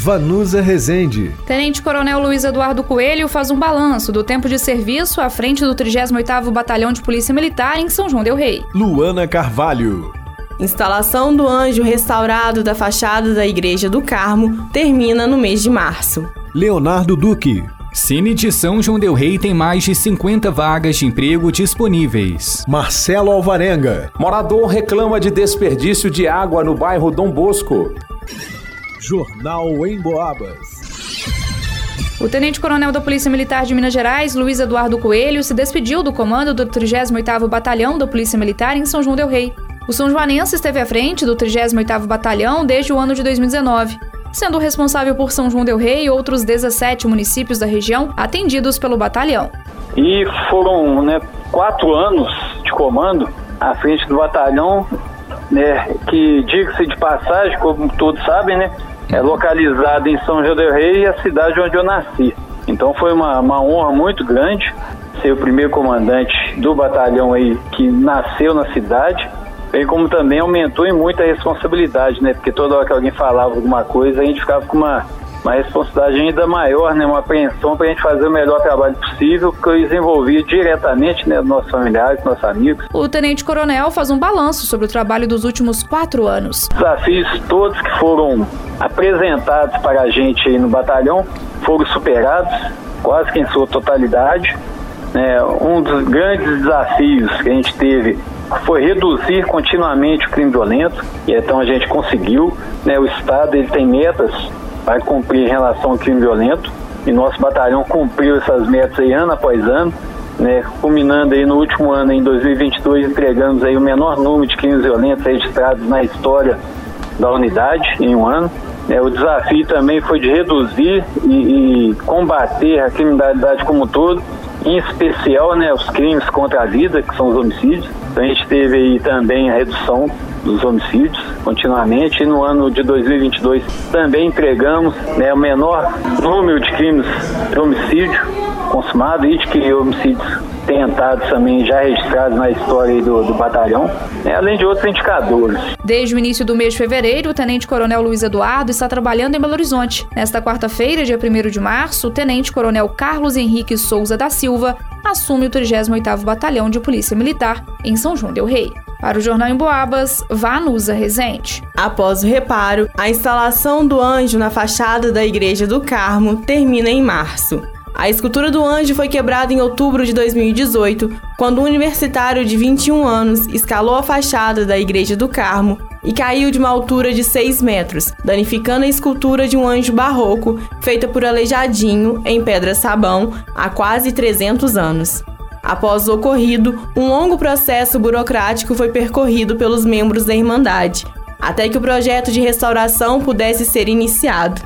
Vanusa Rezende. Tenente Coronel Luiz Eduardo Coelho faz um balanço do tempo de serviço à frente do 38º Batalhão de Polícia Militar em São João del Rei. Luana Carvalho. Instalação do anjo restaurado da fachada da Igreja do Carmo termina no mês de março. Leonardo Duque. Cine de São João del Rei tem mais de 50 vagas de emprego disponíveis. Marcelo Alvarenga. Morador reclama de desperdício de água no bairro Dom Bosco. Jornal em Boabas. O tenente-coronel da Polícia Militar de Minas Gerais, Luiz Eduardo Coelho, se despediu do comando do 38º Batalhão da Polícia Militar em São João del Rei. O São Joanense esteve à frente do 38º Batalhão desde o ano de 2019, sendo responsável por São João del Rei e outros 17 municípios da região atendidos pelo batalhão. E foram né, quatro anos de comando à frente do batalhão, né, que, diga-se de passagem, como todos sabem, né, é localizado em São João del Rei, a cidade onde eu nasci. Então foi uma, uma honra muito grande ser o primeiro comandante do batalhão aí que nasceu na cidade bem como também aumentou em muito a responsabilidade, né? Porque toda hora que alguém falava alguma coisa, a gente ficava com uma, uma responsabilidade ainda maior, né? Uma apreensão para a gente fazer o melhor trabalho possível, que eu desenvolvia diretamente, né? Dos nossos familiares, nossos amigos. O Tenente Coronel faz um balanço sobre o trabalho dos últimos quatro anos. Desafios todos que foram apresentados para a gente no batalhão foram superados, quase que em sua totalidade. É, um dos grandes desafios que a gente teve foi reduzir continuamente o crime violento, e então a gente conseguiu. Né, o Estado ele tem metas para cumprir em relação ao crime violento, e nosso batalhão cumpriu essas metas aí ano após ano, né, culminando aí no último ano, em 2022, entregamos aí o menor número de crimes violentos registrados na história da unidade em um ano. É, o desafio também foi de reduzir e, e combater a criminalidade como um todo, em especial né, os crimes contra a vida, que são os homicídios. Então a gente teve aí também a redução dos homicídios continuamente. E no ano de 2022 também entregamos né, o menor número de crimes de homicídio consumado e de que homicídios tentados também já registrados na história do, do batalhão, né, além de outros indicadores. Desde o início do mês de fevereiro, o Tenente-Coronel Luiz Eduardo está trabalhando em Belo Horizonte. Nesta quarta-feira, dia 1 de março, o Tenente-Coronel Carlos Henrique Souza da Silva assume o 38º Batalhão de Polícia Militar em São João del Rei. Para o Jornal em Boabas, Vanusa Rezende. Após o reparo, a instalação do anjo na fachada da Igreja do Carmo termina em março. A escultura do anjo foi quebrada em outubro de 2018, quando um universitário de 21 anos escalou a fachada da Igreja do Carmo e caiu de uma altura de 6 metros, danificando a escultura de um anjo barroco feita por Aleijadinho em pedra-sabão há quase 300 anos. Após o ocorrido, um longo processo burocrático foi percorrido pelos membros da Irmandade, até que o projeto de restauração pudesse ser iniciado.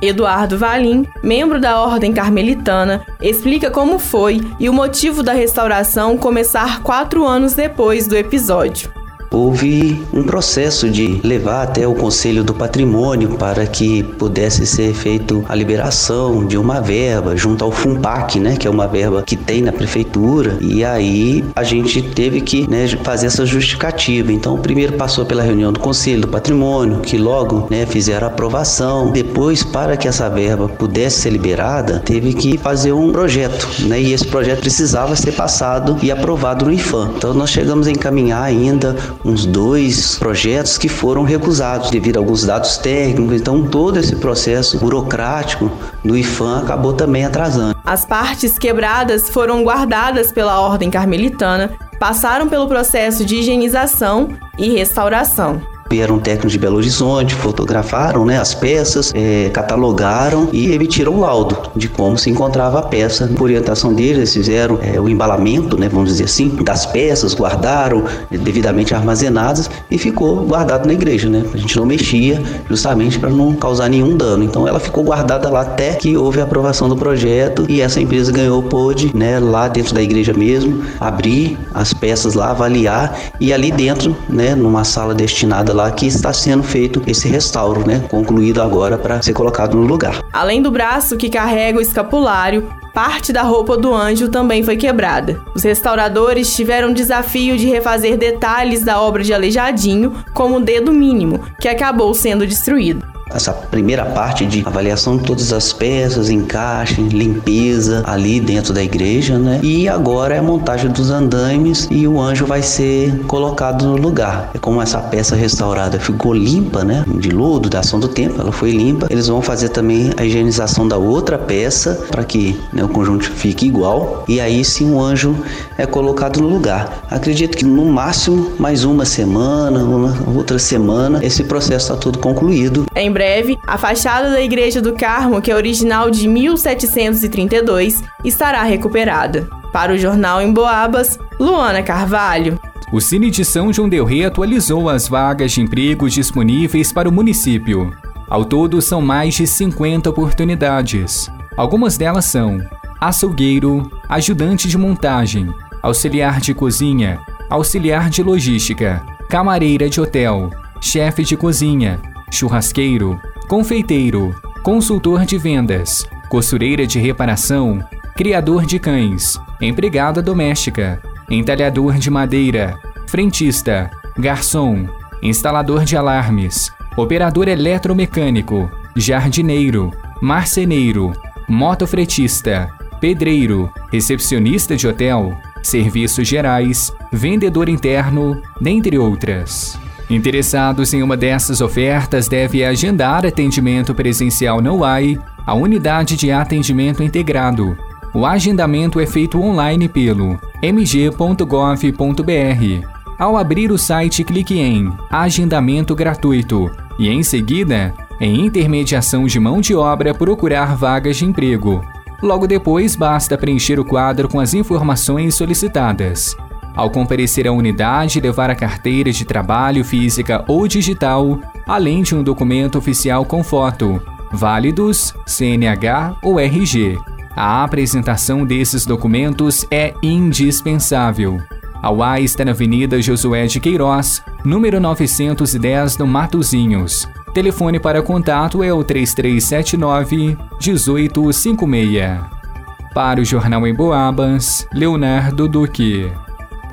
Eduardo Valim, membro da Ordem Carmelitana, explica como foi e o motivo da restauração começar quatro anos depois do episódio houve um processo de levar até o Conselho do Patrimônio para que pudesse ser feito a liberação de uma verba junto ao FUNPAC, né, que é uma verba que tem na prefeitura, e aí a gente teve que né, fazer essa justificativa. Então, primeiro passou pela reunião do Conselho do Patrimônio, que logo né, fizeram a aprovação. Depois, para que essa verba pudesse ser liberada, teve que fazer um projeto, né, e esse projeto precisava ser passado e aprovado no IFAM. Então, nós chegamos a encaminhar ainda uns dois projetos que foram recusados devido a alguns dados técnicos. Então, todo esse processo burocrático do IFAM acabou também atrasando. As partes quebradas foram guardadas pela Ordem Carmelitana, passaram pelo processo de higienização e restauração. Vieram técnicos de Belo Horizonte, fotografaram né, as peças, é, catalogaram e emitiram o laudo de como se encontrava a peça. Por orientação deles, eles fizeram é, o embalamento, né, vamos dizer assim, das peças, guardaram devidamente armazenadas e ficou guardado na igreja. Né? A gente não mexia justamente para não causar nenhum dano. Então ela ficou guardada lá até que houve a aprovação do projeto e essa empresa ganhou, pôde, né, lá dentro da igreja mesmo, abrir as peças lá, avaliar e ali dentro, né, numa sala destinada lá que está sendo feito esse restauro, né, concluído agora para ser colocado no lugar. Além do braço que carrega o escapulário, parte da roupa do anjo também foi quebrada. Os restauradores tiveram o desafio de refazer detalhes da obra de Aleijadinho, como o dedo mínimo, que acabou sendo destruído essa primeira parte de avaliação de todas as peças, encaixe, limpeza ali dentro da igreja, né? E agora é a montagem dos andaimes e o anjo vai ser colocado no lugar. É como essa peça restaurada ficou limpa, né? De lodo, da ação do tempo, ela foi limpa. Eles vão fazer também a higienização da outra peça para que né, o conjunto fique igual. E aí sim o anjo é colocado no lugar. Acredito que no máximo mais uma semana, uma outra semana, esse processo está todo concluído. Em breve breve, a fachada da Igreja do Carmo, que é original de 1732, estará recuperada. Para o jornal em Boabas, Luana Carvalho. O Cine de São João Del Rei atualizou as vagas de emprego disponíveis para o município. Ao todo, são mais de 50 oportunidades. Algumas delas são açougueiro, ajudante de montagem, auxiliar de cozinha, auxiliar de logística, camareira de hotel, chefe de cozinha, churrasqueiro, confeiteiro, consultor de vendas, costureira de reparação, criador de cães, empregada doméstica, entalhador de madeira, frentista, garçom, instalador de alarmes, operador eletromecânico, jardineiro, marceneiro, motofretista, pedreiro, recepcionista de hotel, serviços gerais, vendedor interno, dentre outras. Interessados em uma dessas ofertas devem agendar atendimento presencial no UAI, a unidade de atendimento integrado. O agendamento é feito online pelo mg.gov.br. Ao abrir o site, clique em Agendamento gratuito e, em seguida, em Intermediação de mão de obra, procurar vagas de emprego. Logo depois, basta preencher o quadro com as informações solicitadas. Ao comparecer à unidade, levar a carteira de trabalho física ou digital, além de um documento oficial com foto, válidos, CNH ou RG. A apresentação desses documentos é indispensável. A UAI está na Avenida Josué de Queiroz, número 910, no Matozinhos. Telefone para contato é o 3379 1856. Para o Jornal em Boabas, Leonardo Duque.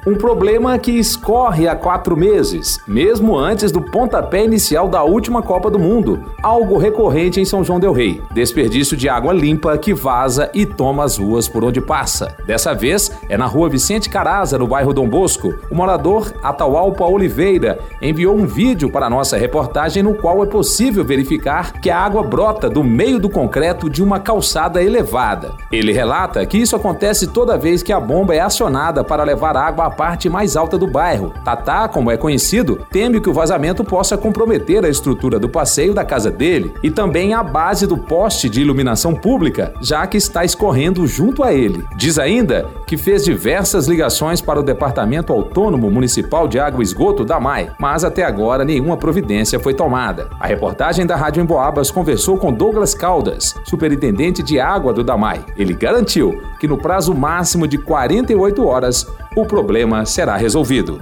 Um problema que escorre há quatro meses, mesmo antes do pontapé inicial da última Copa do Mundo. Algo recorrente em São João Del Rei: desperdício de água limpa que vaza e toma as ruas por onde passa. Dessa vez é na rua Vicente Caraza, no bairro Dom Bosco. O morador Atahualpa Oliveira enviou um vídeo para nossa reportagem no qual é possível verificar que a água brota do meio do concreto de uma calçada elevada. Ele relata que isso acontece toda vez que a bomba é acionada para levar água a parte mais alta do bairro. Tatá, como é conhecido, teme que o vazamento possa comprometer a estrutura do passeio da casa dele e também a base do poste de iluminação pública, já que está escorrendo junto a ele. Diz ainda que fez diversas ligações para o Departamento Autônomo Municipal de Água e Esgoto da MAI, mas até agora nenhuma providência foi tomada. A reportagem da Rádio Emboabas conversou com Douglas Caldas, superintendente de água do DAMAI. Ele garantiu que no prazo máximo de 48 horas o problema será resolvido.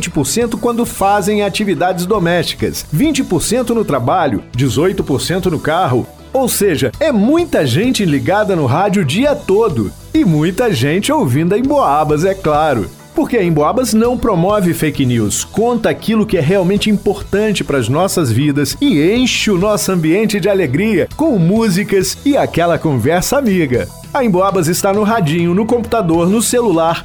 20% quando fazem atividades domésticas, 20% no trabalho, 18% no carro. Ou seja, é muita gente ligada no rádio o dia todo. E muita gente ouvindo em Boabas, é claro. Porque a Emboabas não promove fake news, conta aquilo que é realmente importante para as nossas vidas e enche o nosso ambiente de alegria com músicas e aquela conversa amiga. A Emboabas está no radinho, no computador, no celular.